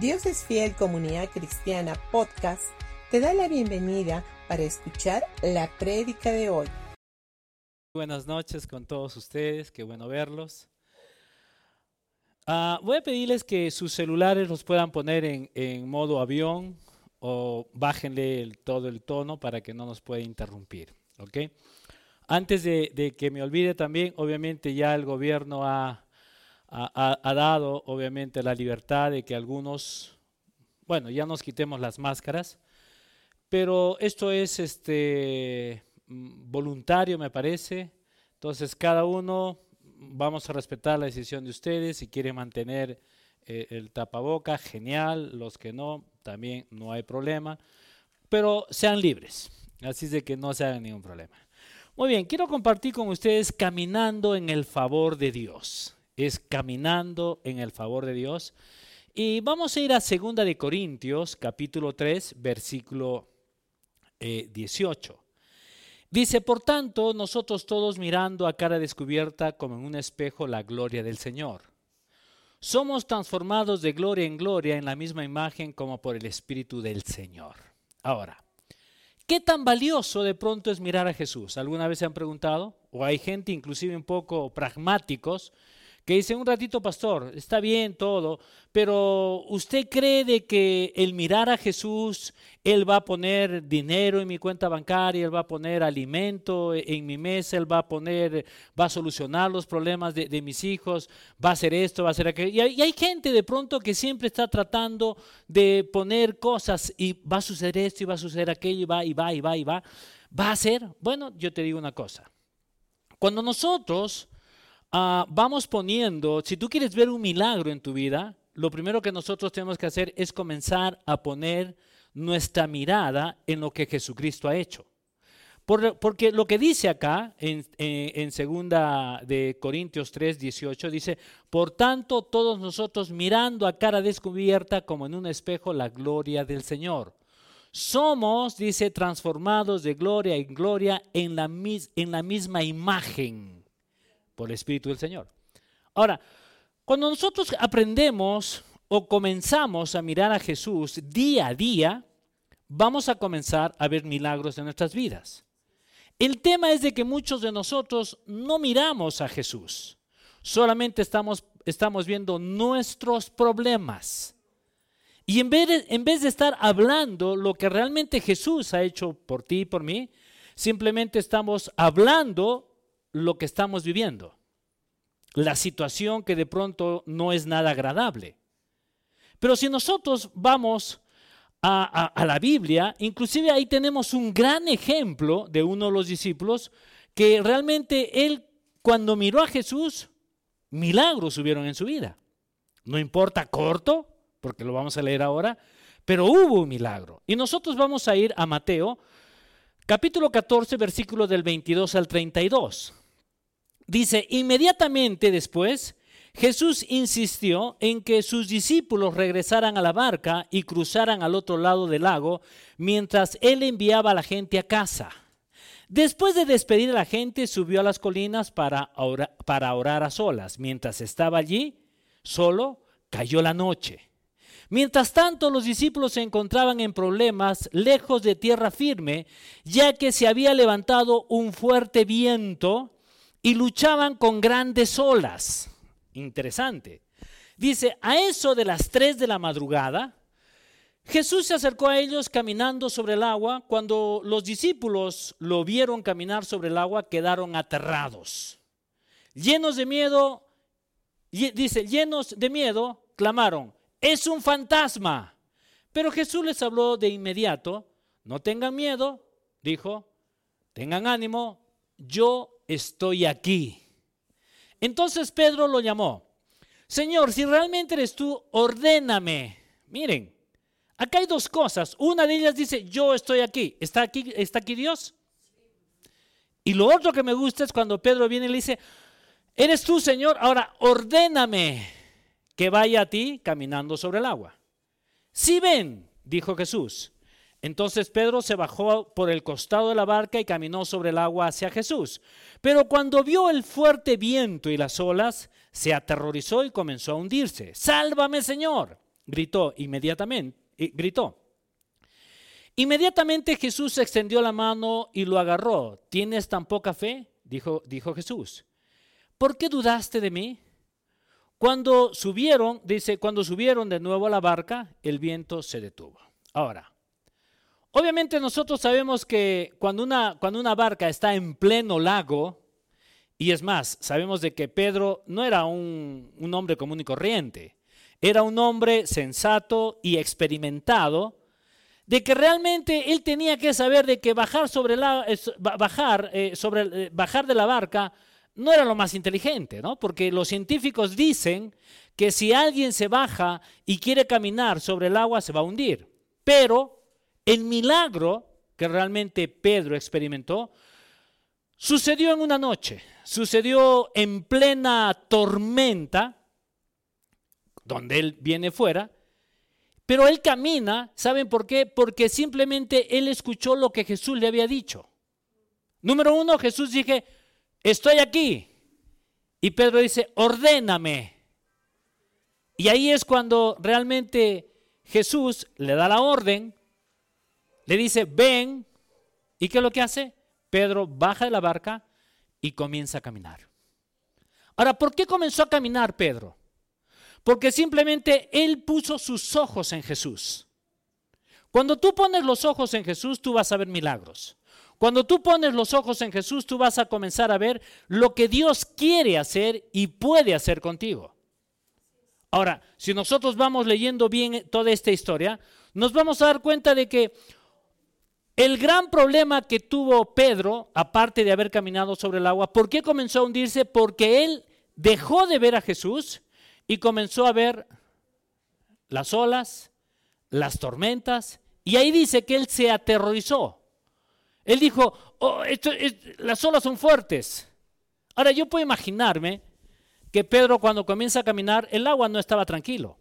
Dios es Fiel Comunidad Cristiana Podcast te da la bienvenida para escuchar la prédica de hoy. Buenas noches con todos ustedes, qué bueno verlos. Ah, voy a pedirles que sus celulares los puedan poner en, modo avión o bájenle todo el tono para que no nos pueda interrumpir. ¿ok? Antes de que me olvide también, obviamente ya el gobierno ha ha, dado obviamente la libertad de que algunos, bueno, ya nos quitemos las máscaras, pero esto es este, mm, voluntario, me parece. Entonces, cada uno vamos a respetar la decisión de ustedes. Si quieren mantener eh, el tapaboca, genial. Los que no, también no hay problema. Pero sean libres. Así es de que no se hagan ningún problema. Muy bien, quiero compartir con ustedes caminando en el favor de Dios es caminando en el favor de Dios. Y vamos a ir a 2 de Corintios, capítulo 3, versículo 18. Eh, Dice, por tanto, nosotros todos mirando a cara descubierta como en un espejo la gloria del Señor. Somos transformados de gloria en gloria en la misma imagen como por el Espíritu del Señor. Ahora, ¿qué tan valioso de pronto es mirar a Jesús? ¿Alguna vez se han preguntado? O hay gente inclusive un poco pragmáticos que dice, un ratito, pastor, está bien todo, pero ¿usted cree de que el mirar a Jesús, Él va a poner dinero en mi cuenta bancaria, Él va a poner alimento en mi mesa, Él va a poner, va a solucionar los problemas de, mis hijos, va a hacer esto, va a hacer aquello? Y hay, y hay gente de pronto que siempre está tratando de poner cosas y va a suceder esto y va a suceder aquello y va y va y va y va. ¿Va a ser? Bueno, yo te digo una cosa. Cuando nosotros Ah, vamos poniendo, si tú quieres ver un milagro en tu vida, lo primero que nosotros tenemos que hacer es comenzar a poner nuestra mirada en lo que Jesucristo ha hecho. porque lo que dice acá en, en, segunda de Corintios 3, 18, dice, por tanto todos nosotros mirando a cara descubierta como en un espejo la gloria del Señor. Somos, dice, transformados de gloria en gloria en la, en la misma imagen por el Espíritu del Señor. Ahora, cuando nosotros aprendemos o comenzamos a mirar a Jesús día a día, vamos a comenzar a ver milagros en nuestras vidas. El tema es de que muchos de nosotros no miramos a Jesús, solamente estamos, estamos viendo nuestros problemas. Y en vez, de, en vez de estar hablando lo que realmente Jesús ha hecho por ti y por mí, simplemente estamos hablando lo que estamos viviendo, la situación que de pronto no es nada agradable. Pero si nosotros vamos a, la Biblia, inclusive ahí tenemos un gran ejemplo de uno de los discípulos que realmente él cuando miró a Jesús, milagros hubieron en su vida. No importa corto, porque lo vamos a leer ahora, pero hubo un milagro. Y nosotros vamos a ir a Mateo, capítulo 14, versículos del 22 al 32. Dice, inmediatamente después, Jesús insistió en que sus discípulos regresaran a la barca y cruzaran al otro lado del lago mientras él enviaba a la gente a casa. Después de despedir a la gente, subió a las colinas para orar, para orar a solas. Mientras estaba allí, solo, cayó la noche. Mientras tanto, los discípulos se encontraban en problemas lejos de tierra firme, ya que se había levantado un fuerte viento y luchaban con grandes olas. Interesante. Dice, a eso de las 3 de la madrugada, Jesús se acercó a ellos caminando sobre el agua. Cuando los discípulos lo vieron caminar sobre el agua, quedaron aterrados. Llenos de miedo, dice, llenos de miedo, clamaron, es un fantasma. Pero Jesús les habló de inmediato, no tengan miedo, dijo, tengan ánimo, yo estoy aquí. Entonces Pedro lo llamó. Señor, si realmente eres tú, ordéname. Miren, acá hay dos cosas. Una de ellas dice, yo estoy aquí. ¿Está aquí, está aquí Dios? Y lo otro que me gusta es cuando Pedro viene y le dice, eres tú, Señor, ahora ordéname que vaya a ti caminando sobre el agua. Si ven, dijo Jesús, entonces Pedro se bajó por el costado de la barca y caminó sobre el agua hacia Jesús. Pero cuando vio el fuerte viento y las olas, se aterrorizó y comenzó a hundirse. Sálvame, Señor, gritó inmediatamente, gritó. Inmediatamente Jesús extendió la mano y lo agarró. ¿Tienes tan poca fe? Dijo, dijo Jesús. ¿Por qué dudaste de mí? Cuando subieron, dice, cuando subieron de nuevo a la barca, el viento se detuvo. Ahora, obviamente nosotros sabemos que cuando una, cuando una barca está en pleno lago, y es más, sabemos de que Pedro no era un, un hombre común y corriente, era un hombre sensato y experimentado, de que realmente él tenía que saber de que bajar sobre la, bajar, eh, sobre, eh, bajar de la barca no era lo más inteligente, ¿no? Porque los científicos dicen que si alguien se baja y quiere caminar sobre el agua se va a hundir. Pero el milagro que realmente Pedro experimentó sucedió en una noche, sucedió en plena tormenta, donde él viene fuera, pero él camina, ¿saben por qué? Porque simplemente él escuchó lo que Jesús le había dicho. Número uno, Jesús dije, estoy aquí. Y Pedro dice, ordéname. Y ahí es cuando realmente Jesús le da la orden, le dice, ven. ¿Y qué es lo que hace? Pedro baja de la barca y comienza a caminar. Ahora, ¿por qué comenzó a caminar Pedro? Porque simplemente él puso sus ojos en Jesús. Cuando tú pones los ojos en Jesús, tú vas a ver milagros. Cuando tú pones los ojos en Jesús, tú vas a comenzar a ver lo que Dios quiere hacer y puede hacer contigo. Ahora, si nosotros vamos leyendo bien toda esta historia, nos vamos a dar cuenta de que el gran problema que tuvo Pedro, aparte de haber caminado sobre el agua, ¿por qué comenzó a hundirse? Porque él dejó de ver a Jesús y comenzó a ver las olas, las tormentas, y ahí dice que él se aterrorizó. Él dijo, oh, las olas son fuertes. Ahora yo puedo imaginarme que Pedro cuando comienza a caminar, el agua no estaba tranquilo.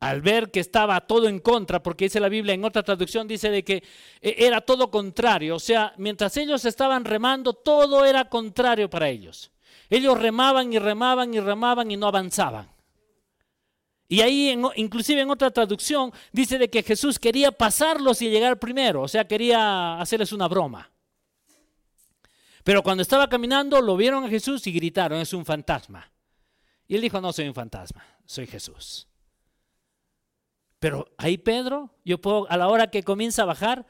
Al ver que estaba todo en contra, porque dice la Biblia en otra traducción, dice de que eh, era todo contrario. O sea, mientras ellos estaban remando, todo era contrario para ellos. Ellos remaban y remaban y remaban y no avanzaban. Y ahí, inclusive en otra traducción, dice de que Jesús quería pasarlos y llegar primero, o sea, quería hacerles una broma. Pero cuando estaba caminando, lo vieron a Jesús y gritaron, es un fantasma. Y él dijo, no soy un fantasma, soy Jesús. Pero ahí Pedro, yo puedo, a la hora que comienza a bajar,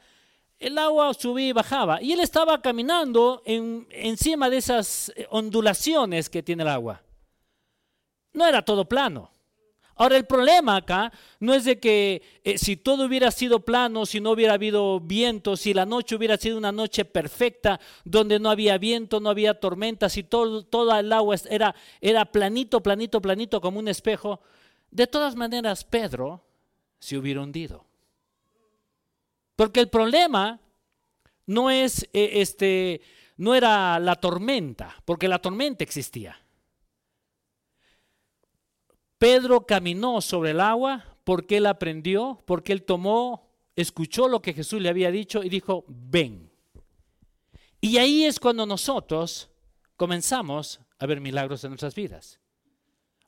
el agua subía y bajaba. Y él estaba caminando encima de esas eh, ondulaciones que tiene el agua. No era todo plano. Ahora el problema acá no es de que eh, si todo hubiera sido plano, si no hubiera habido viento, si la noche hubiera sido una noche perfecta, donde no había viento, no había tormenta, si todo, el agua era, era planito, planito, planito como un espejo, de todas maneras Pedro se hubiera hundido. Porque el problema no es eh, este no era la tormenta, porque la tormenta existía. Pedro caminó sobre el agua porque él aprendió, porque él tomó, escuchó lo que Jesús le había dicho y dijo, ven. Y ahí es cuando nosotros comenzamos a ver milagros en nuestras vidas.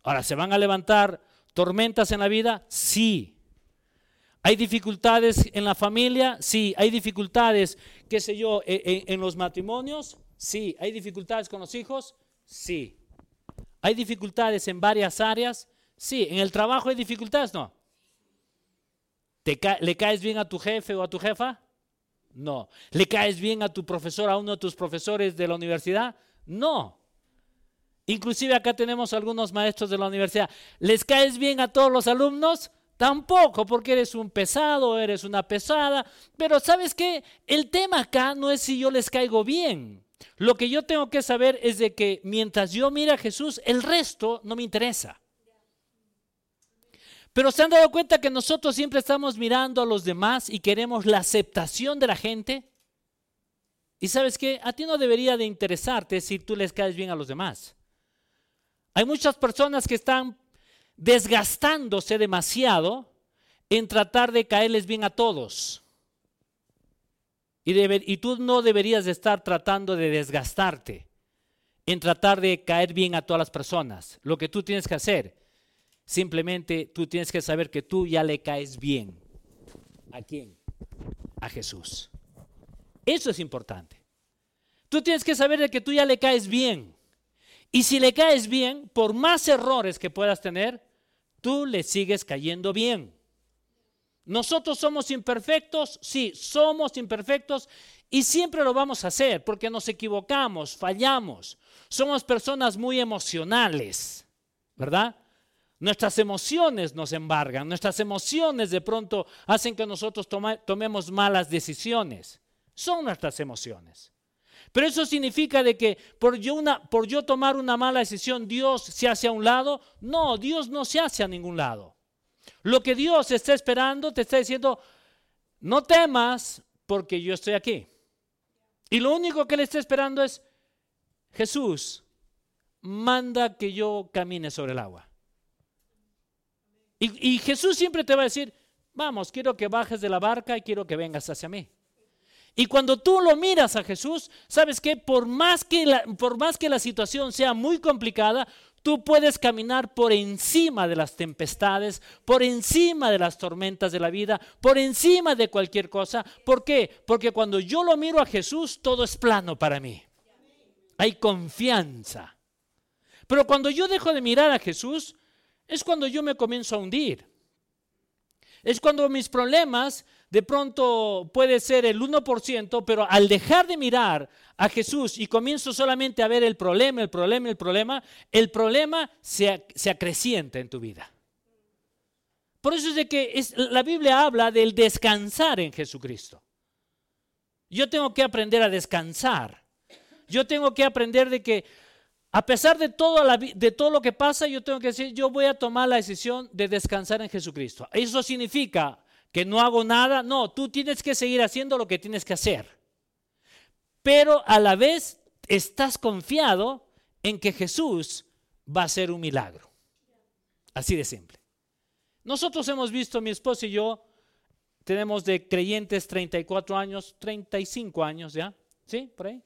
Ahora, ¿se van a levantar tormentas en la vida? Sí. ¿Hay dificultades en la familia? Sí. ¿Hay dificultades, qué sé yo, en, e, en, los matrimonios? Sí. ¿Hay dificultades con los hijos? Sí. ¿Hay dificultades en varias áreas? Sí. ¿En el trabajo hay dificultades? No. ¿Te ¿Le caes bien a tu jefe o a tu jefa? No. ¿Le caes bien a tu profesor, a uno de tus profesores de la universidad? No. Inclusive acá tenemos algunos maestros de la universidad. ¿Les caes bien a todos los alumnos? Tampoco, porque eres un pesado, eres una pesada. Pero sabes qué? El tema acá no es si yo les caigo bien. Lo que yo tengo que saber es de que mientras yo mire a Jesús, el resto no me interesa. Pero se han dado cuenta que nosotros siempre estamos mirando a los demás y queremos la aceptación de la gente. Y sabes qué? A ti no debería de interesarte si tú les caes bien a los demás. Hay muchas personas que están desgastándose demasiado en tratar de caerles bien a todos. Y, tú no deberías de estar tratando de desgastarte en tratar de caer bien a todas las personas. Lo que tú tienes que hacer, Simplemente tú tienes que saber que tú ya le caes bien. ¿A quién? A Jesús. Eso es importante. Tú tienes que saber de que tú ya le caes bien. Y si le caes bien, por más errores que puedas tener, tú le sigues cayendo bien. Nosotros somos imperfectos, sí, somos imperfectos y siempre lo vamos a hacer porque nos equivocamos, fallamos. Somos personas muy emocionales, ¿verdad? Nuestras emociones nos embargan, nuestras emociones de pronto hacen que nosotros tomemos malas decisiones. Son nuestras emociones. Pero eso significa de que por yo, una, por yo tomar una mala decisión, Dios se hace a un lado. No, Dios no se hace a ningún lado. Lo que Dios está esperando, te está diciendo, no temas porque yo estoy aquí. Y lo único que le está esperando es, Jesús, manda que yo camine sobre el agua. Y, y, Jesús siempre te va a decir, vamos, quiero que bajes de la barca y quiero que vengas hacia mí. Y cuando tú lo miras a Jesús, sabes que por más que la, por más que la situación sea muy complicada, tú puedes caminar por encima de las tempestades, por encima de las tormentas de la vida, por encima de cualquier cosa. ¿Por qué? Porque cuando yo lo miro a Jesús, todo es plano para mí. Hay confianza. Pero cuando yo dejo de mirar a Jesús, es cuando yo me comienzo a hundir. Es cuando mis problemas de pronto puede ser el 1%, pero al dejar de mirar a Jesús y comienzo solamente a ver el problema, el problema, el problema, el problema se, acrecienta en tu vida. Por eso es de que la Biblia habla del descansar en Jesucristo. Yo tengo que aprender a descansar. Yo tengo que aprender de que a pesar de todo, de todo lo que pasa, yo tengo que decir, yo voy a tomar la decisión de descansar en Jesucristo. Eso significa que no hago nada. No, tú tienes que seguir haciendo lo que tienes que hacer. Pero a la vez estás confiado en que Jesús va a hacer un milagro. Así de simple. Nosotros hemos visto, mi esposo y yo, tenemos de creyentes 34 años, 35 años ya, ¿sí? Por ahí.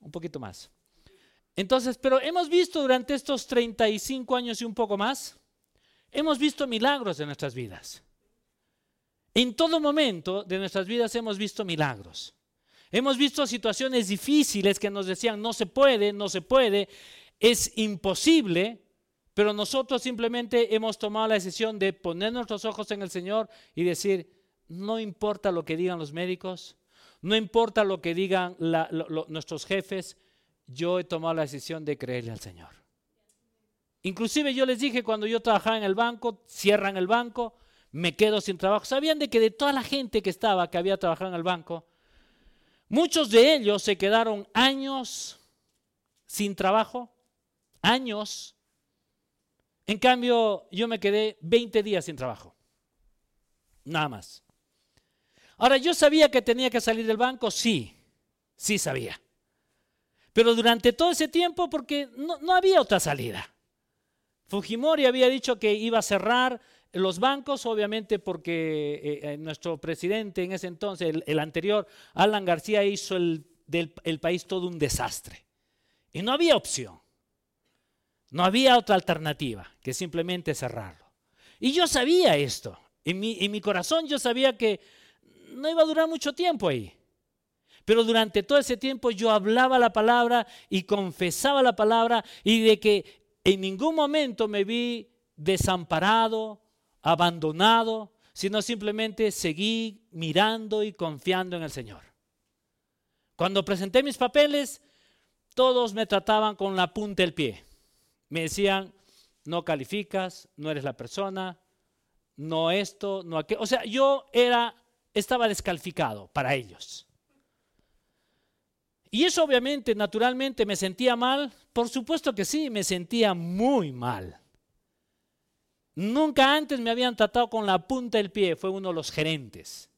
Un poquito más. Entonces, pero hemos visto durante estos 35 años y un poco más, hemos visto milagros en nuestras vidas. En todo momento de nuestras vidas hemos visto milagros. Hemos visto situaciones difíciles que nos decían no se puede, no se puede, es imposible, pero nosotros simplemente hemos tomado la decisión de poner nuestros ojos en el Señor y decir, no importa lo que digan los médicos, no importa lo que digan nuestros jefes, yo he tomado la decisión de creerle al Señor. Inclusive yo les dije cuando yo trabajaba en el banco, cierran el banco, me quedo sin trabajo. ¿Sabían de que de toda la gente que estaba, que había trabajado en el banco, muchos de ellos se quedaron años sin trabajo? Años. En cambio, yo me quedé 20 días sin trabajo. Nada más. Ahora, ¿yo sabía que tenía que salir del banco? Sí, sí sabía. Pero durante todo ese tiempo, porque no, no había otra salida. Fujimori había dicho que iba a cerrar los bancos, obviamente, porque eh, eh, nuestro presidente en ese entonces, el, anterior, Alan García, hizo el, del el país todo un desastre. Y no había opción. No había otra alternativa que simplemente cerrarlo. Y yo sabía esto. En mi corazón yo sabía que no iba a durar mucho tiempo ahí. Pero durante todo ese tiempo yo hablaba la palabra y confesaba la palabra y de que en ningún momento me vi desamparado, abandonado, sino simplemente seguí mirando y confiando en el Señor. Cuando presenté mis papeles, todos me trataban con la punta del pie. Me decían, no calificas, no eres la persona, no esto, no aquello. O sea, yo era, estaba descalificado para ellos. Y eso obviamente, naturalmente, me sentía mal. Por supuesto que sí, me sentía muy mal. Nunca antes me habían tratado con la punta del pie, fue uno de los gerentes.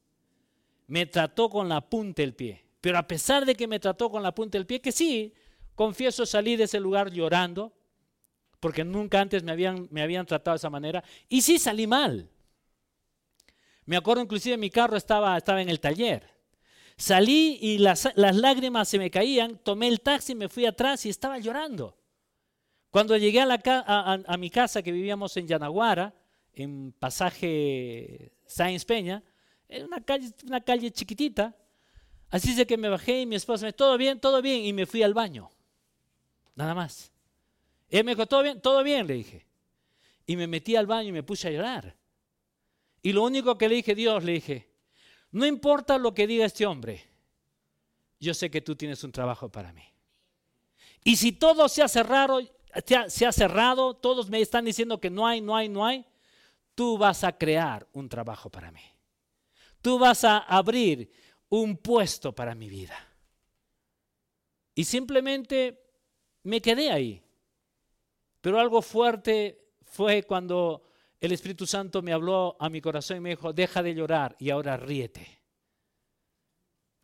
Me trató con la punta del pie. Pero a pesar de que me trató con la punta del pie, que sí, confieso, salí de ese lugar llorando, porque nunca antes me habían, me habían tratado de esa manera, y sí salí mal. Me acuerdo inclusive mi carro estaba, estaba en el taller. Salí y las, las lágrimas se me caían, tomé el taxi, me fui atrás y estaba llorando. Cuando llegué a, mi casa, que vivíamos en Yanaguara, en pasaje Sáenz Peña, era una calle, una calle chiquitita. Así es que me bajé y mi esposa me dijo, todo bien, todo bien, y me fui al baño. Nada más. Él me dijo, todo bien, todo bien, le dije. Y me metí al baño y me puse a llorar. Y lo único que le dije, Dios, le dije, no importa lo que diga este hombre, yo sé que tú tienes un trabajo para mí. Y si todo se ha cerrado, se ha cerrado, todos me están diciendo que no hay, no hay, no hay, tú vas a crear un trabajo para mí. Tú vas a abrir un puesto para mi vida. Y simplemente me quedé ahí. Pero algo fuerte fue cuando el Espíritu Santo me habló a mi corazón y me dijo, deja de llorar y ahora ríete.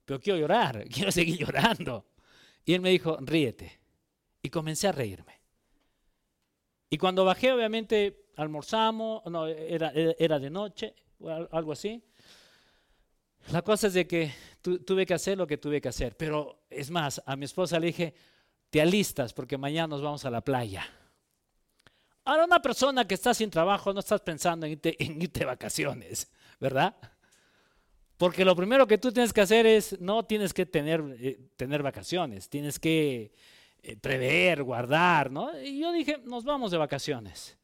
Pero quiero llorar, quiero seguir llorando. Y él me dijo, ríete. Y comencé a reírme. Y cuando bajé, obviamente, almorzamos, no, era, era de noche, algo así. La cosa es de que tuve que hacer lo que tuve que hacer. Pero es más, a mi esposa le dije, te alistas porque mañana nos vamos a la playa. Ahora una persona que está sin trabajo no estás pensando en irte, en irte de vacaciones, ¿verdad? Porque lo primero que tú tienes que hacer es, no tienes que tener, eh, tener vacaciones, tienes que eh, prever, guardar, ¿no? Y yo dije, nos vamos de vacaciones.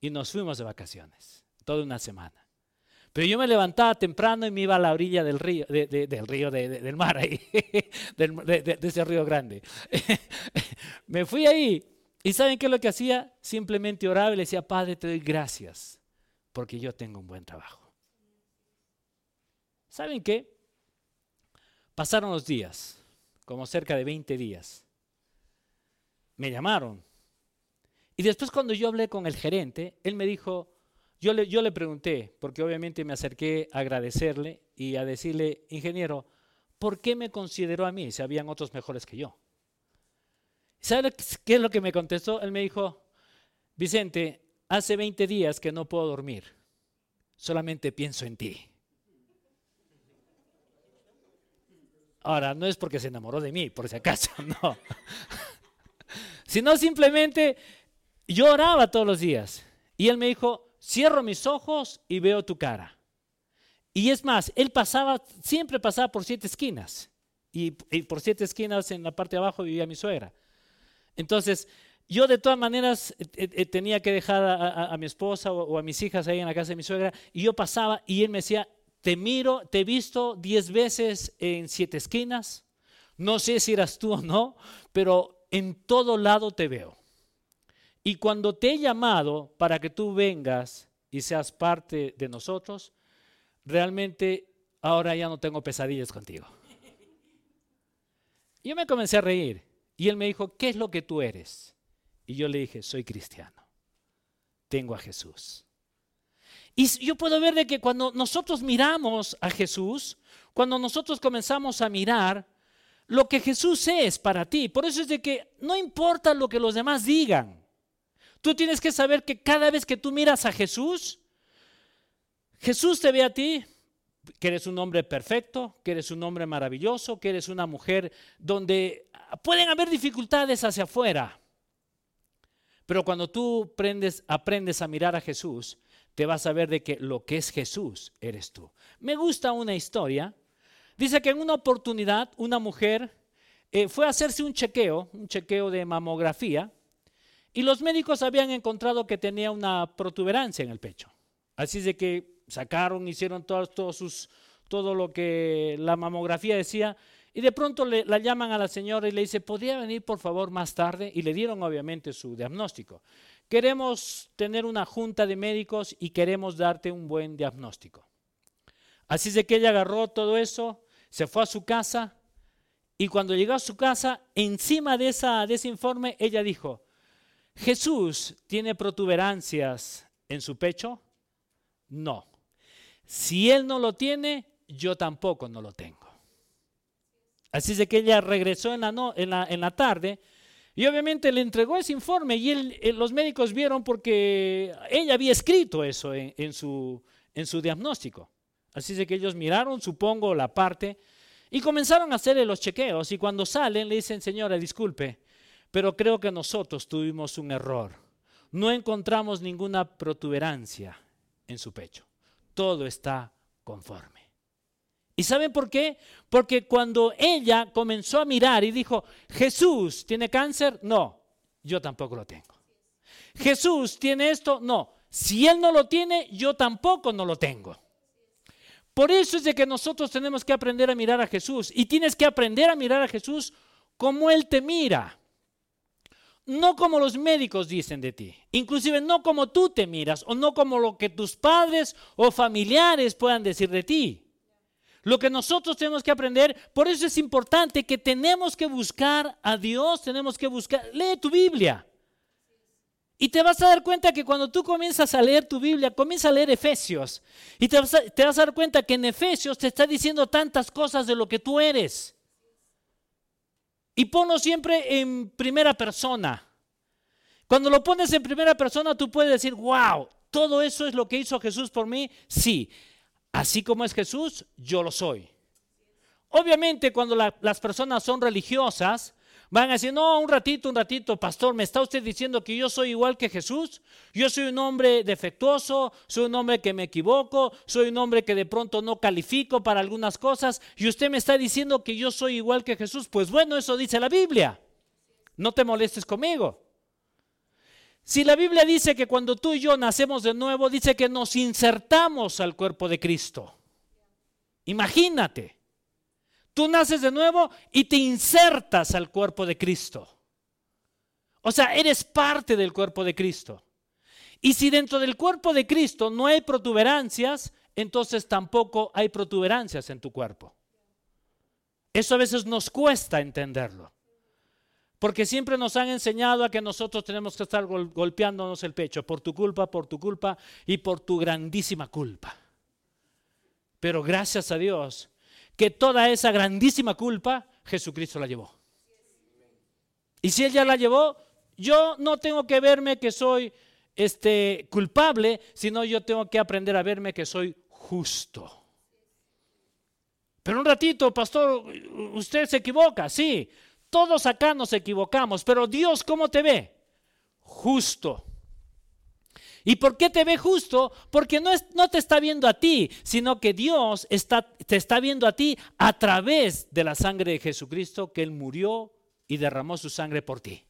Y nos fuimos de vacaciones, toda una semana. Pero yo me levantaba temprano y me iba a la orilla del río, del río, del mar ahí, de, ese río grande. me fui ahí ¿Y saben qué es lo que hacía? Simplemente oraba y le decía, Padre, te doy gracias porque yo tengo un buen trabajo. ¿Saben qué? Pasaron los días, como cerca de 20 días. Me llamaron. Y después cuando yo hablé con el gerente, él me dijo, yo le, yo le pregunté, porque obviamente me acerqué a agradecerle y a decirle, ingeniero, ¿por qué me consideró a mí si habían otros mejores que yo? ¿Sabe qué es lo que me contestó? Él me dijo, Vicente, hace 20 días que no puedo dormir, solamente pienso en ti. Ahora, no es porque se enamoró de mí, por si acaso, no. Sino simplemente yo oraba todos los días. Y él me dijo, cierro mis ojos y veo tu cara. Y es más, él pasaba, siempre pasaba por siete esquinas. Y, por siete esquinas en la parte de abajo vivía mi suegra. Entonces, yo de todas maneras eh, eh, eh, tenía que dejar a, mi esposa o, a mis hijas ahí en la casa de mi suegra y yo pasaba y él me decía, te miro, te he visto diez veces en siete esquinas, no sé si eras tú o no, pero en todo lado te veo. Y cuando te he llamado para que tú vengas y seas parte de nosotros, realmente ahora ya no tengo pesadillas contigo. Yo me comencé a reír y él me dijo, ¿qué es lo que tú eres? Y yo le dije, soy cristiano. Tengo a Jesús. Y yo puedo ver de que cuando nosotros miramos a Jesús, cuando nosotros comenzamos a mirar lo que Jesús es para ti, por eso es de que no importa lo que los demás digan. Tú tienes que saber que cada vez que tú miras a Jesús, Jesús te ve a ti que eres un hombre perfecto, que eres un hombre maravilloso, que eres una mujer donde pueden haber dificultades hacia afuera. Pero cuando tú aprendes, aprendes a mirar a Jesús, te vas a ver de que lo que es Jesús eres tú. Me gusta una historia. Dice que en una oportunidad una mujer eh, fue a hacerse un chequeo, un chequeo de mamografía, y los médicos habían encontrado que tenía una protuberancia en el pecho. Así de que sacaron, hicieron todos, sus, todo lo que la mamografía decía, y de pronto le, la llaman a la señora y le dice, ¿podría venir por favor más tarde? Y le dieron obviamente su diagnóstico. Queremos tener una junta de médicos y queremos darte un buen diagnóstico. Así de que ella agarró todo eso, se fue a su casa y cuando llegó a su casa, encima de, esa, de ese informe, ella dijo, Jesús tiene protuberancias en su pecho. No. Si él no lo tiene, yo tampoco no lo tengo. Así es que ella regresó en la, tarde y obviamente le entregó ese informe y eh, los médicos vieron porque ella había escrito eso en su diagnóstico. Así es que ellos miraron, supongo, la parte y comenzaron a hacerle los chequeos y cuando salen le dicen, señora, disculpe, Pero creo que nosotros tuvimos un error. No encontramos ninguna protuberancia en su pecho. Todo está conforme. ¿Y saben por qué? Porque cuando ella comenzó a mirar y dijo, Jesús tiene cáncer, no, yo tampoco lo tengo. Jesús tiene esto, no, si él no lo tiene, yo tampoco no lo tengo. Por eso es de que nosotros tenemos que aprender a mirar a Jesús y tienes que aprender a mirar a Jesús como Él te mira. No como los médicos dicen de ti, inclusive no como tú te miras o no como lo que tus padres o familiares puedan decir de ti. Lo que nosotros tenemos que aprender, por eso es importante que tenemos que buscar a Dios, tenemos que buscar, lee tu Biblia. Y te vas a dar cuenta que cuando tú comienzas a leer tu Biblia, comienza a leer Efesios. Y te vas, a, dar cuenta que en Efesios te está diciendo tantas cosas de lo que tú eres. Y ponlo siempre en primera persona. Cuando lo pones en primera persona, tú puedes decir, wow, todo eso es lo que hizo Jesús por mí. Sí, así como es Jesús, yo lo soy. Obviamente, cuando las personas son religiosas, Van a decir, no, un ratito, un ratito, pastor, ¿me está usted diciendo que yo soy igual que Jesús? Yo soy un hombre defectuoso, soy un hombre que me equivoco, soy un hombre que de pronto no califico para algunas cosas y usted me está diciendo que yo soy igual que Jesús. Pues bueno, eso dice la Biblia. No te molestes conmigo. Si la Biblia dice que cuando tú y yo nacemos de nuevo, dice que nos insertamos al cuerpo de Cristo. Imagínate. Tú naces de nuevo y te insertas al cuerpo de Cristo. O sea, eres parte del cuerpo de Cristo. Y si dentro del cuerpo de Cristo no hay protuberancias, entonces tampoco hay protuberancias en tu cuerpo. Eso a veces nos cuesta entenderlo. Porque siempre nos han enseñado a que nosotros tenemos que estar golpeándonos el pecho por tu culpa, por tu culpa y por tu grandísima culpa. Pero gracias a Dios, que toda esa grandísima culpa Jesucristo la llevó. Y si Él ya la llevó, yo no tengo que verme que soy este, culpable, sino yo tengo que aprender a verme que soy justo. Pero un ratito, pastor, usted se equivoca, sí, todos acá nos equivocamos, pero Dios, ¿cómo te ve? Justo. ¿Y por qué te ve justo? Porque no, es, no te está viendo a ti, sino que Dios está, te está viendo a ti a través de la sangre de Jesucristo, que Él murió y derramó su sangre por ti.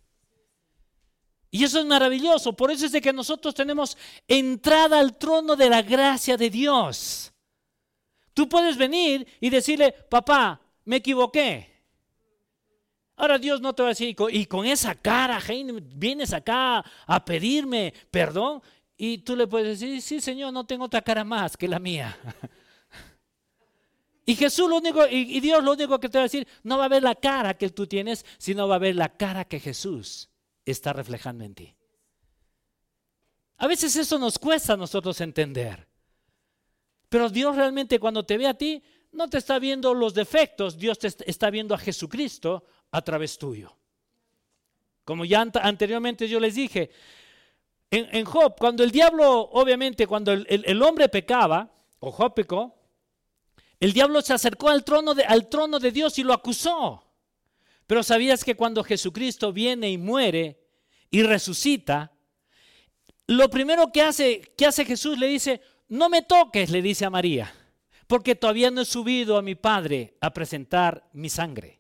Y eso es maravilloso. Por eso es de que nosotros tenemos entrada al trono de la gracia de Dios. Tú puedes venir y decirle, papá, me equivoqué. Ahora Dios no te va a decir, y con esa cara, vienes acá a pedirme perdón. Y tú le puedes decir, sí, Señor, no tengo otra cara más que la mía. Y Jesús lo único, y Dios lo único que te va a decir, no va a ver la cara que tú tienes, sino va a ver la cara que Jesús está reflejando en ti. A veces eso nos cuesta a nosotros entender. Pero Dios realmente cuando te ve a ti, no te está viendo los defectos, Dios te está viendo a Jesucristo a través tuyo. Como ya anteriormente yo les dije, en, Job, cuando el diablo, obviamente, cuando el, hombre pecaba, o Job pecó, el diablo se acercó al trono, de, al trono de Dios y lo acusó. Pero sabías que cuando Jesucristo viene y muere y resucita, lo primero que hace, que hace Jesús le dice, no me toques, le dice a María, porque todavía no he subido a mi Padre a presentar mi sangre.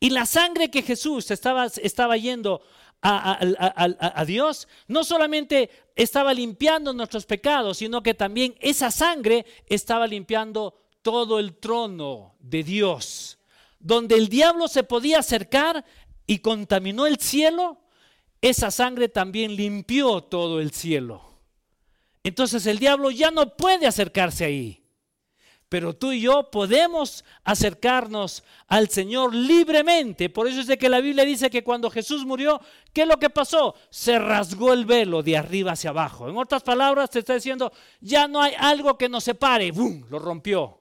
Y la sangre que Jesús estaba, yendo a, Dios, no solamente estaba limpiando nuestros pecados, sino que también esa sangre estaba limpiando todo el trono de Dios. Donde el diablo se podía acercar y contaminó el cielo, esa sangre también limpió todo el cielo. Entonces el diablo ya no puede acercarse ahí. Pero tú y yo podemos acercarnos al Señor libremente. Por eso es de que la Biblia dice que cuando Jesús murió, ¿qué es lo que pasó? Se rasgó el velo de arriba hacia abajo. En otras palabras, te está diciendo, ya no hay algo que nos separe. ¡Bum! Lo rompió.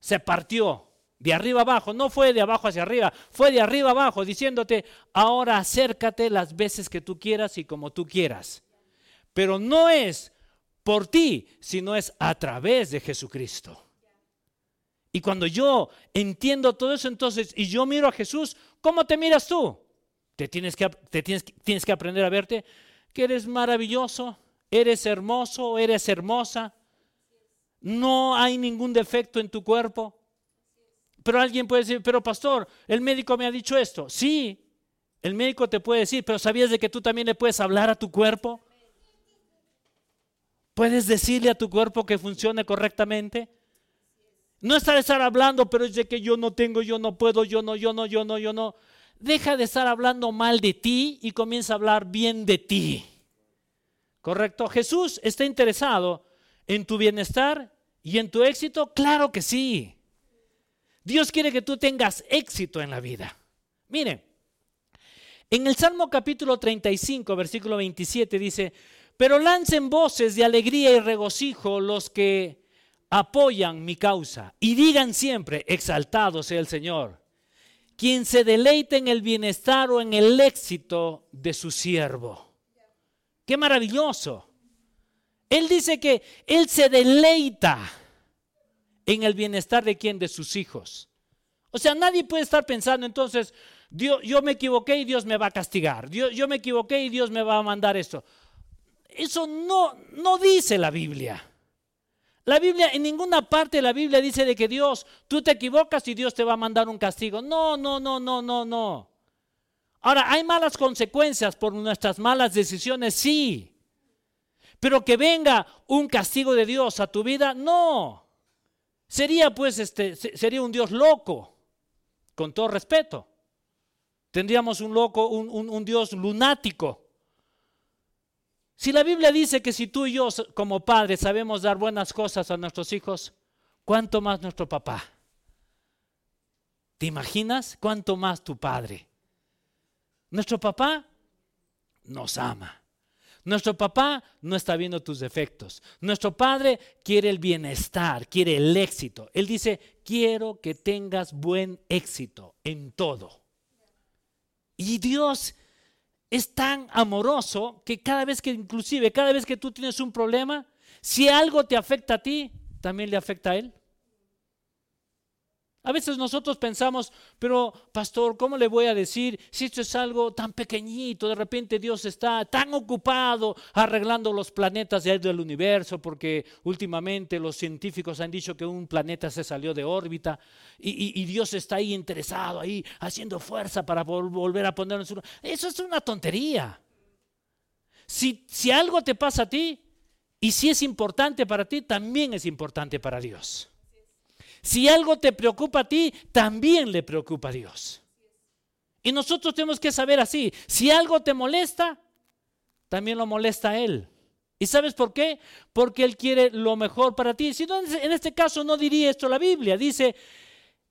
Se partió de arriba abajo. No fue de abajo hacia arriba, fue de arriba abajo, diciéndote, ahora acércate las veces que tú quieras y como tú quieras. Pero no es por ti, sino es a través de Jesucristo. Y cuando yo entiendo todo eso entonces y yo miro a Jesús, ¿cómo te miras tú? Te tienes que, te tienes, tienes que aprender a verte que eres maravilloso, eres hermoso, eres hermosa. No hay ningún defecto en tu cuerpo. Pero alguien puede decir, pero pastor, el médico me ha dicho esto. Sí, el médico te puede decir, pero ¿sabías de que tú también le puedes hablar a tu cuerpo? ¿Puedes decirle a tu cuerpo que funcione correctamente? No está de estar hablando, pero es de que yo no tengo, yo no puedo, yo no, yo no, yo no, yo no. Deja de estar hablando mal de ti y comienza a hablar bien de ti. ¿Correcto? Jesús está interesado en tu bienestar y en tu éxito. Claro que sí. Dios quiere que tú tengas éxito en la vida. Miren, en el Salmo capítulo 35, versículo 27 dice, pero lancen voces de alegría y regocijo los que apoyan mi causa y digan siempre, exaltado sea el Señor, quien se deleite en el bienestar o en el éxito de su siervo. Qué maravilloso. Él dice que Él se deleita en el bienestar de quién? De sus hijos. O sea, nadie puede estar pensando entonces, Dios, yo me equivoqué y Dios me va a castigar. Dios, yo me equivoqué y Dios me va a mandar esto. Eso no, no dice la Biblia. La Biblia, en ninguna parte de la Biblia dice de que Dios, tú te equivocas y Dios te va a mandar un castigo. No, no, no, no, no, no. Ahora, ¿hay malas consecuencias por nuestras malas decisiones? Sí. Pero que venga un castigo de Dios a tu vida, no. Sería pues este, sería un Dios loco, con todo respeto. Tendríamos un loco, un, Dios lunático. Si la Biblia dice que si tú y yo como padres sabemos dar buenas cosas a nuestros hijos, ¿cuánto más nuestro papá? ¿Te imaginas? ¿Cuánto más tu padre? Nuestro papá nos ama. Nuestro papá no está viendo tus defectos. Nuestro padre quiere el bienestar, quiere el éxito. Él dice, quiero que tengas buen éxito en todo. Y Dios es tan amoroso que cada vez que, inclusive, cada vez que tú tienes un problema, si algo te afecta a ti, también le afecta a Él. A veces nosotros pensamos, pero pastor, ¿cómo le voy a decir si esto es algo tan pequeñito? De repente Dios está tan ocupado arreglando los planetas del universo, porque últimamente los científicos han dicho que un planeta se salió de órbita y, Dios está ahí interesado, ahí haciendo fuerza para volver a ponerlo en su... Eso es una tontería. Si, si algo te pasa a ti y si es importante para ti, también es importante para Dios. Si algo te preocupa a ti, también le preocupa a Dios. Y nosotros tenemos que saber así, si algo te molesta, también lo molesta a Él. ¿Y sabes por qué? Porque Él quiere lo mejor para ti. Si no, en este caso no diría esto la Biblia. Dice,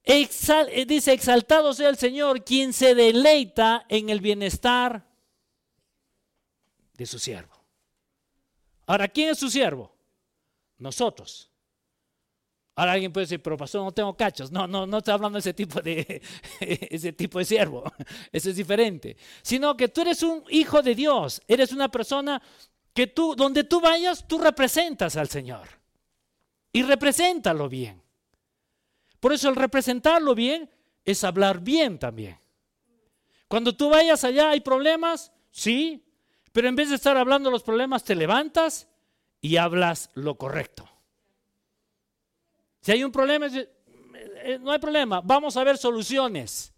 eh, dice, exaltado sea el Señor, quien se deleita en el bienestar de su siervo. Ahora, ¿quién es su siervo? Nosotros. Ahora alguien puede decir, pero pastor, no tengo cachos. No, no, no estoy hablando de ese tipo de, ese tipo de siervo. Eso es diferente. Sino que tú eres un hijo de Dios. Eres una persona que tú, donde tú vayas, tú representas al Señor. Y represéntalo bien. Por eso el representarlo bien es hablar bien también. Cuando tú vayas allá hay problemas, sí, pero en vez de estar hablando los problemas, te levantas y hablas lo correcto. Si hay un problema, eh, no hay problema, vamos a ver soluciones.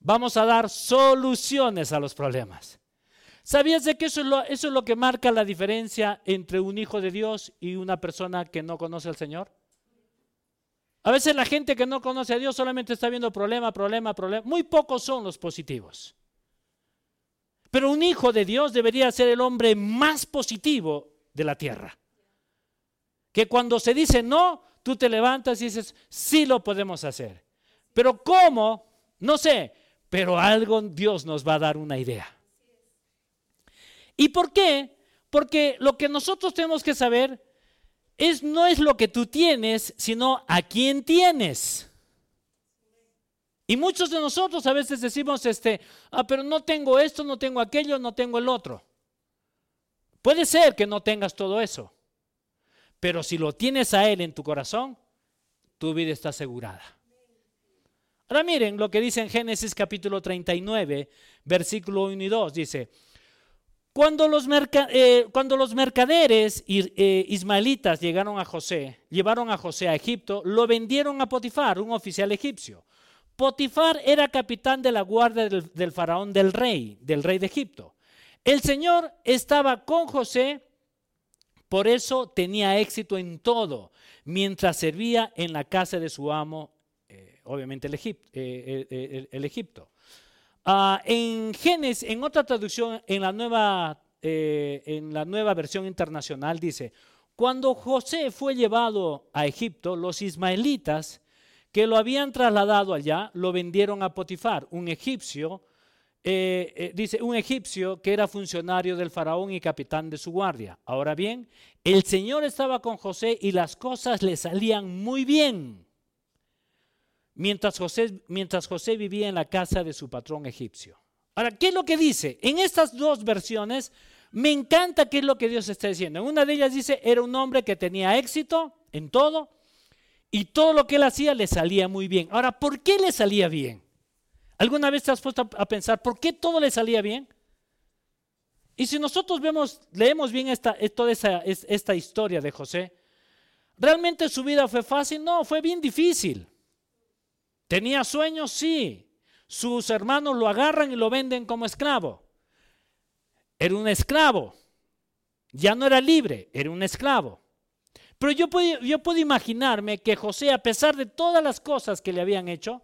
Vamos a dar soluciones a los problemas. ¿Sabías de que eso es, lo, eso es lo que marca la diferencia entre un hijo de Dios y una persona que no conoce al Señor? A veces la gente que no conoce a Dios solamente está viendo problema, problema, problema. Muy pocos son los positivos. Pero un hijo de Dios debería ser el hombre más positivo de la tierra. Que cuando se dice no, tú te levantas y dices, sí lo podemos hacer. Pero ¿cómo? No sé, pero algo Dios nos va a dar una idea. ¿Y por qué? Porque lo que nosotros tenemos que saber es no es lo que tú tienes, sino a quién tienes. Y muchos de nosotros a veces decimos, este, ah, pero no tengo esto, no tengo aquello, no tengo el otro. Puede ser que no tengas todo eso. Pero si lo tienes a Él en tu corazón, tu vida está asegurada. Ahora miren lo que dice en Génesis capítulo 39, versículo 1 y 2. Dice, cuando los, eh, mercaderes eh, ismaelitas llegaron a José, llevaron a José a Egipto, lo vendieron a Potifar, un oficial egipcio. Potifar era capitán de la guardia del faraón del rey, del rey de Egipto. El Señor estaba con José, por eso tenía éxito en todo, mientras servía en la casa de su amo obviamente el, Egipto. Eh, Egipto. Ah, en Génesis, en otra traducción, en la, nueva, eh, en la nueva versión internacional dice, cuando José fue llevado a Egipto, los ismaelitas que lo habían trasladado allá lo vendieron a Potifar, un egipcio, eh, dice, un egipcio que era funcionario del faraón y capitán de su guardia. Ahora bien, el Señor estaba con José y las cosas le salían muy bien mientras José, mientras José vivía en la casa de su patrón egipcio. Ahora, ¿qué es lo que dice? En estas dos versiones me encanta qué es lo que Dios está diciendo. En una de ellas dice, era un hombre que tenía éxito en todo y todo lo que él hacía le salía muy bien. Ahora, ¿por qué le salía bien? ¿Alguna vez te has puesto a pensar por qué todo le salía bien? Y si nosotros vemos, leemos bien esta, toda esta historia de José, ¿realmente su vida fue fácil? No, fue bien difícil. ¿Tenía sueños? Sí. Sus hermanos lo agarran y lo venden como esclavo. Era un esclavo. Ya no era libre, era un esclavo. Pero yo puedo, yo puedo imaginarme que José, a pesar de todas las cosas que le habían hecho,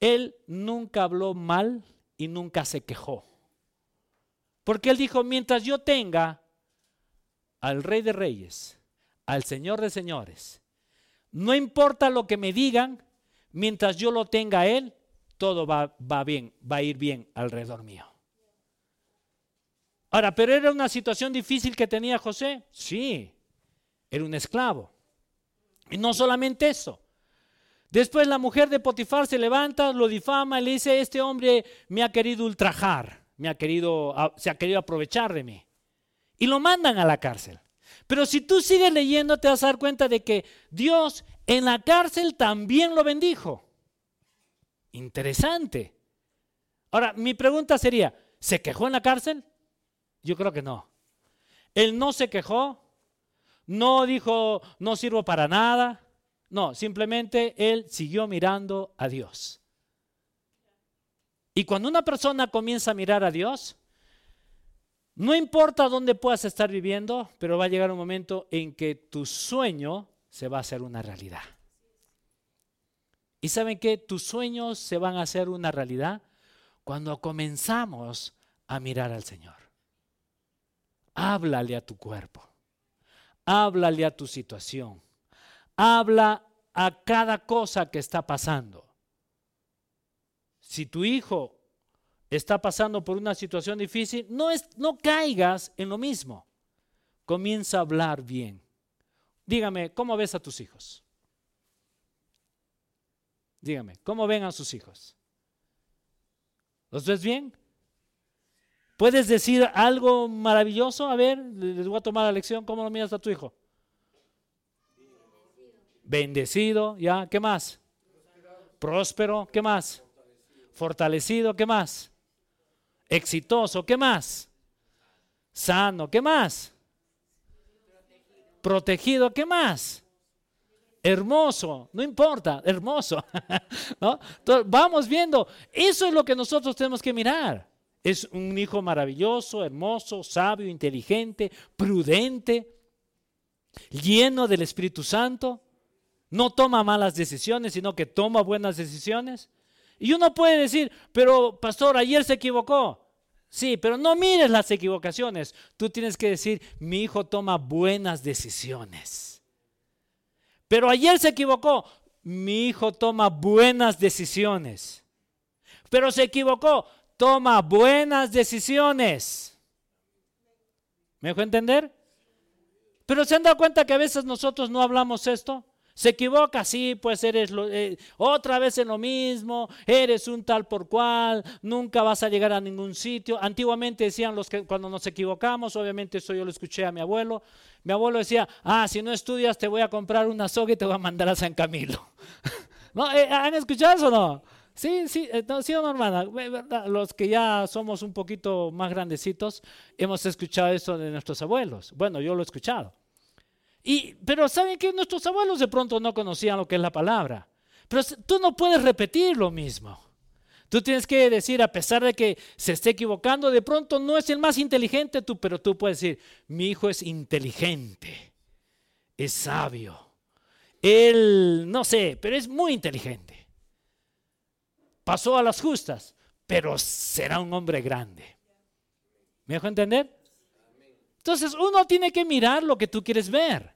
él nunca habló mal y nunca se quejó. Porque él dijo, mientras yo tenga al rey de reyes, al señor de señores, no importa lo que me digan, Mientras yo lo tenga a Él, todo va, va bien, va a ir bien alrededor mío. Ahora, ¿pero era una situación difícil que tenía José? Sí, era un esclavo. Y no solamente eso. Después la mujer de Potifar se levanta, lo difama y le dice, este hombre me ha querido ultrajar, me ha querido, se ha querido aprovechar de mí. Y lo mandan a la cárcel. Pero si tú sigues leyendo te vas a dar cuenta de que Dios en la cárcel también lo bendijo. Interesante. Ahora, mi pregunta sería, ¿se quejó en la cárcel? Yo creo que no. Él no se quejó, no dijo, no sirvo para nada. No, simplemente él siguió mirando a Dios. Y cuando una persona comienza a mirar a Dios, no importa dónde puedas estar viviendo, pero va a llegar un momento en que tu sueño se va a hacer una realidad. ¿Y saben que Tus sueños se van a hacer una realidad cuando comenzamos a mirar al Señor. Háblale a tu cuerpo. Háblale a tu situación. Habla a cada cosa que está pasando. Si tu hijo está pasando por una situación difícil, no, es, no caigas en lo mismo. Comienza a hablar bien. Dígame, ¿cómo ves a tus hijos? Dígame, ¿cómo ven a sus hijos? ¿Los ves bien? ¿Puedes decir algo maravilloso? A ver, les voy a tomar la lección. ¿Cómo lo miras a tu hijo? Bendecido, ¿ya? ¿Qué más? Próspero, ¿qué más? Fortalecido, ¿qué más? Exitoso, ¿qué más? Sano, ¿qué más? protegido, ¿qué más? Hermoso, no importa, hermoso. vamos viendo, eso es lo que nosotros tenemos que mirar. Es un hijo maravilloso, hermoso, sabio, inteligente, prudente, lleno del Espíritu Santo. No toma malas decisiones, sino que toma buenas decisiones. Y uno puede decir, pero pastor, ayer se equivocó. Sí, pero no mires las equivocaciones. Tú tienes que decir, mi hijo toma buenas decisiones. Pero ayer se equivocó. Mi hijo toma buenas decisiones. Pero se equivocó. Toma buenas decisiones. ¿Me dejó entender? Pero se han dado cuenta que a veces nosotros no hablamos esto. Se equivoca, sí, pues eres eh, otra vez en lo mismo, eres un tal por cual, nunca vas a llegar a ningún sitio. Antiguamente decían los que cuando nos equivocamos, obviamente eso yo lo escuché a mi abuelo. Mi abuelo decía, ah, si no estudias te voy a comprar una soga y te voy a mandar a San Camilo. ¿No? Eh, ¿Han escuchado eso o no? Sí, sí, eh, sí, no, hermana. Los que ya somos un poquito más grandecitos, hemos escuchado eso de nuestros abuelos. Bueno, yo lo he escuchado. Y, pero ¿saben que Nuestros abuelos de pronto no conocían lo que es la palabra. Pero tú no puedes repetir lo mismo. Tú tienes que decir, a pesar de que se esté equivocando, de pronto no es el más inteligente tú, pero tú puedes decir, mi hijo es inteligente, es sabio. Él, no sé, pero es muy inteligente. Pasó a las justas, pero será un hombre grande. ¿Me dejo entender? Entonces uno tiene que mirar lo que tú quieres ver.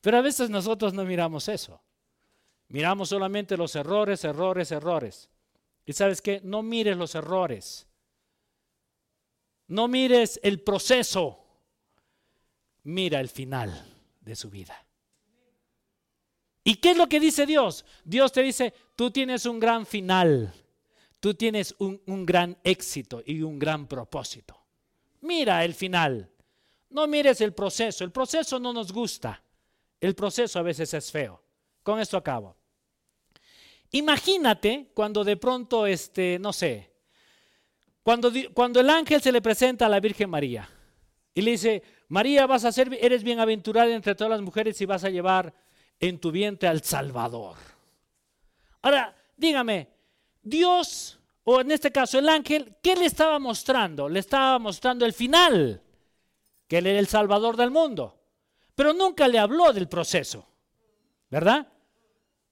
Pero a veces nosotros no miramos eso. Miramos solamente los errores, errores, errores. Y sabes qué, no mires los errores. No mires el proceso. Mira el final de su vida. ¿Y qué es lo que dice Dios? Dios te dice, tú tienes un gran final. Tú tienes un, un gran éxito y un gran propósito. Mira el final. No mires el proceso. El proceso no nos gusta. El proceso a veces es feo. Con esto acabo. Imagínate cuando de pronto, este, no sé, cuando, cuando el ángel se le presenta a la Virgen María y le dice, María, vas a ser, eres bienaventurada entre todas las mujeres y vas a llevar en tu vientre al Salvador. Ahora, dígame, Dios, o en este caso el ángel, ¿qué le estaba mostrando? Le estaba mostrando el final, que él era el Salvador del mundo. Pero nunca le habló del proceso, ¿verdad?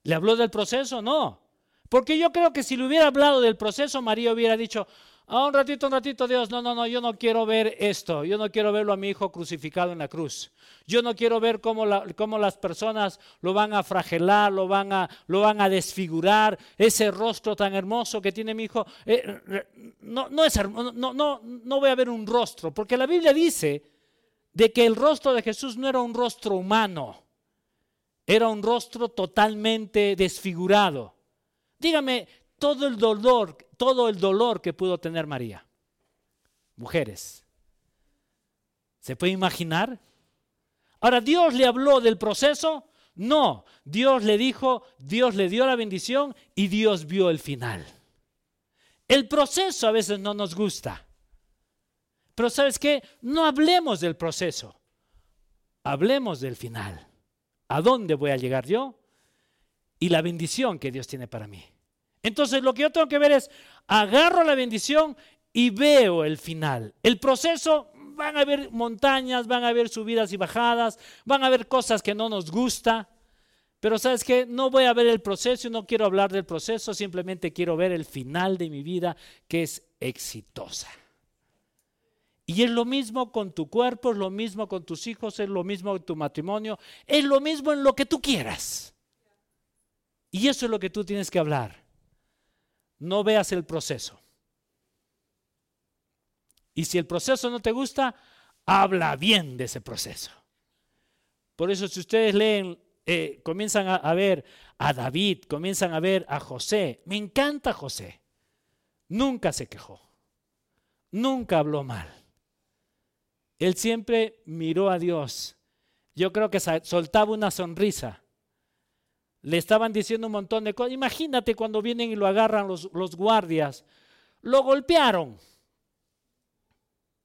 ¿Le habló del proceso? No. Porque yo creo que si le hubiera hablado del proceso, María hubiera dicho, ah, un ratito, un ratito, Dios, no, no, no, yo no quiero ver esto, yo no quiero verlo a mi hijo crucificado en la cruz. Yo no quiero ver cómo, las personas lo van a fragelar, lo van a, desfigurar, ese rostro tan hermoso que tiene mi hijo. Eh, no, no, es, no, no, no voy a ver un rostro, porque la Biblia dice de que el rostro de Jesús no era un rostro humano. Era un rostro totalmente desfigurado. Dígame todo el dolor, todo el dolor que pudo tener María. Mujeres. ¿Se puede imaginar? Ahora, ¿Dios le habló del proceso? No, Dios le dijo, Dios le dio la bendición y Dios vio el final. El proceso a veces no nos gusta. Pero ¿sabes qué? No hablemos del proceso. Hablemos del final a dónde voy a llegar yo y la bendición que Dios tiene para mí. Entonces lo que yo tengo que ver es, agarro la bendición y veo el final. El proceso, van a haber montañas, van a haber subidas y bajadas, van a haber cosas que no nos gusta. Pero sabes que no voy a ver el proceso, no quiero hablar del proceso, simplemente quiero ver el final de mi vida que es exitosa. Y es lo mismo con tu cuerpo, es lo mismo con tus hijos, es lo mismo en tu matrimonio, es lo mismo en lo que tú quieras. Y eso es lo que tú tienes que hablar. No veas el proceso. Y si el proceso no te gusta, habla bien de ese proceso. Por eso si ustedes leen, eh, comienzan a, a ver a David, comienzan a ver a José. Me encanta José. Nunca se quejó. Nunca habló mal. Él siempre miró a Dios. Yo creo que soltaba una sonrisa. Le estaban diciendo un montón de cosas. Imagínate cuando vienen y lo agarran los, los guardias. Lo golpearon.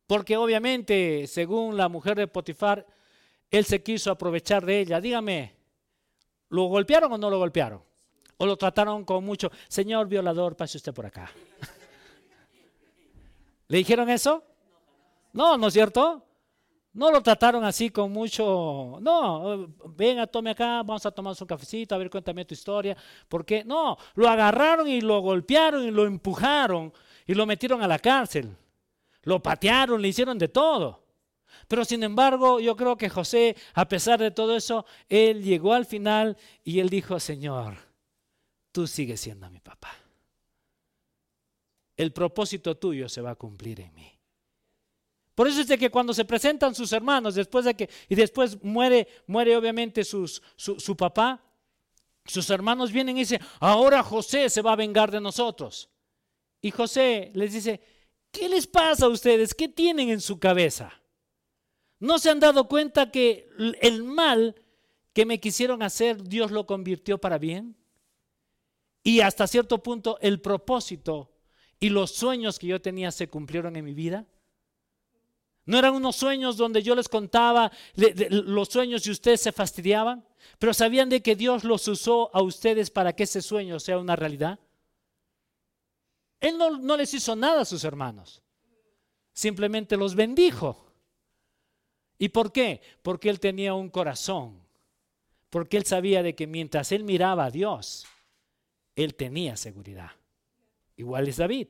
Porque obviamente, según la mujer de Potifar, él se quiso aprovechar de ella. Dígame, ¿lo golpearon o no lo golpearon? ¿O lo trataron con mucho? Señor violador, pase usted por acá. ¿Le dijeron eso? No, ¿no es cierto? No lo trataron así con mucho, no, venga, tome acá, vamos a tomar un cafecito, a ver, cuéntame tu historia. Porque no, lo agarraron y lo golpearon y lo empujaron y lo metieron a la cárcel. Lo patearon, le hicieron de todo. Pero sin embargo, yo creo que José, a pesar de todo eso, él llegó al final y él dijo, Señor, tú sigues siendo mi papá. El propósito tuyo se va a cumplir en mí. Por eso es de que cuando se presentan sus hermanos, después de que, y después muere, muere obviamente su, su papá, sus hermanos vienen y dicen, ahora José se va a vengar de nosotros. Y José les dice, ¿qué les pasa a ustedes? ¿Qué tienen en su cabeza? ¿No se han dado cuenta que el mal que me quisieron hacer, Dios lo convirtió para bien? y hasta cierto punto el propósito y los sueños que yo tenía se cumplieron en mi vida? ¿No eran unos sueños donde yo les contaba los sueños y ustedes se fastidiaban? Pero sabían de que Dios los usó a ustedes para que ese sueño sea una realidad. Él no, no les hizo nada a sus hermanos. Simplemente los bendijo. ¿Y por qué? Porque él tenía un corazón. Porque él sabía de que mientras él miraba a Dios, él tenía seguridad. Igual es David.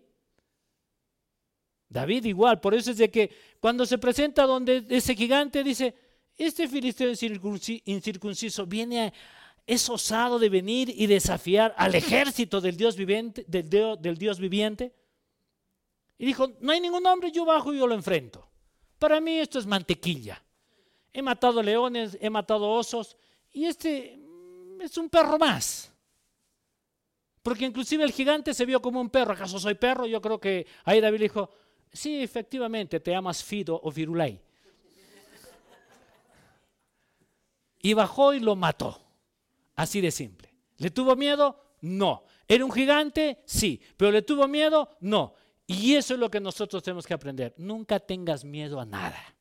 David igual, por eso es de que cuando se presenta donde ese gigante dice, este filisteo incircunciso viene, es osado de venir y desafiar al ejército del Dios viviente, del del Dios viviente. Y dijo, no hay ningún hombre, yo bajo y yo lo enfrento. Para mí esto es mantequilla. He matado leones, he matado osos y este mm, es un perro más. Porque inclusive el gigante se vio como un perro. ¿Acaso soy perro? Yo creo que ahí David dijo, sí, efectivamente, te llamas Fido o Virulei. Y bajó y lo mató. Así de simple. ¿Le tuvo miedo? No. ¿Era un gigante? Sí. ¿Pero le tuvo miedo? No. Y eso es lo que nosotros tenemos que aprender. Nunca tengas miedo a nada.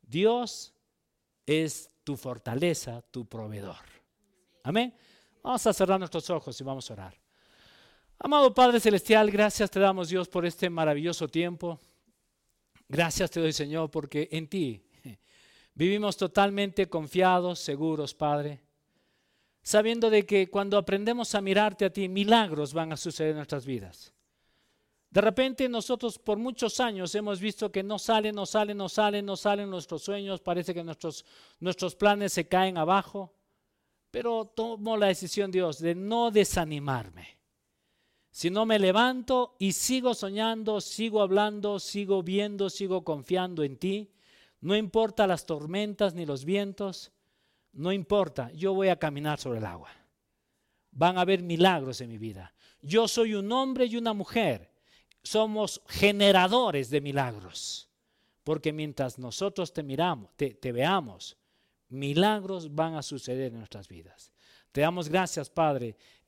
Dios es tu fortaleza, tu proveedor. Amén. Vamos a cerrar nuestros ojos y vamos a orar. Amado Padre Celestial, gracias te damos Dios por este maravilloso tiempo. Gracias te doy Señor porque en ti vivimos totalmente confiados, seguros, Padre. Sabiendo de que cuando aprendemos a mirarte a ti, milagros van a suceder en nuestras vidas. De repente nosotros por muchos años hemos visto que no salen, no salen, no salen, no salen nuestros sueños, parece que nuestros, nuestros planes se caen abajo. Pero tomo la decisión, Dios, de no desanimarme. Si no me levanto y sigo soñando, sigo hablando, sigo viendo, sigo confiando en ti, no importa las tormentas ni los vientos, no importa, yo voy a caminar sobre el agua. Van a haber milagros en mi vida. Yo soy un hombre y una mujer. Somos generadores de milagros. Porque mientras nosotros te miramos, te, veamos, milagros van a suceder en nuestras vidas. Te damos gracias, Padre,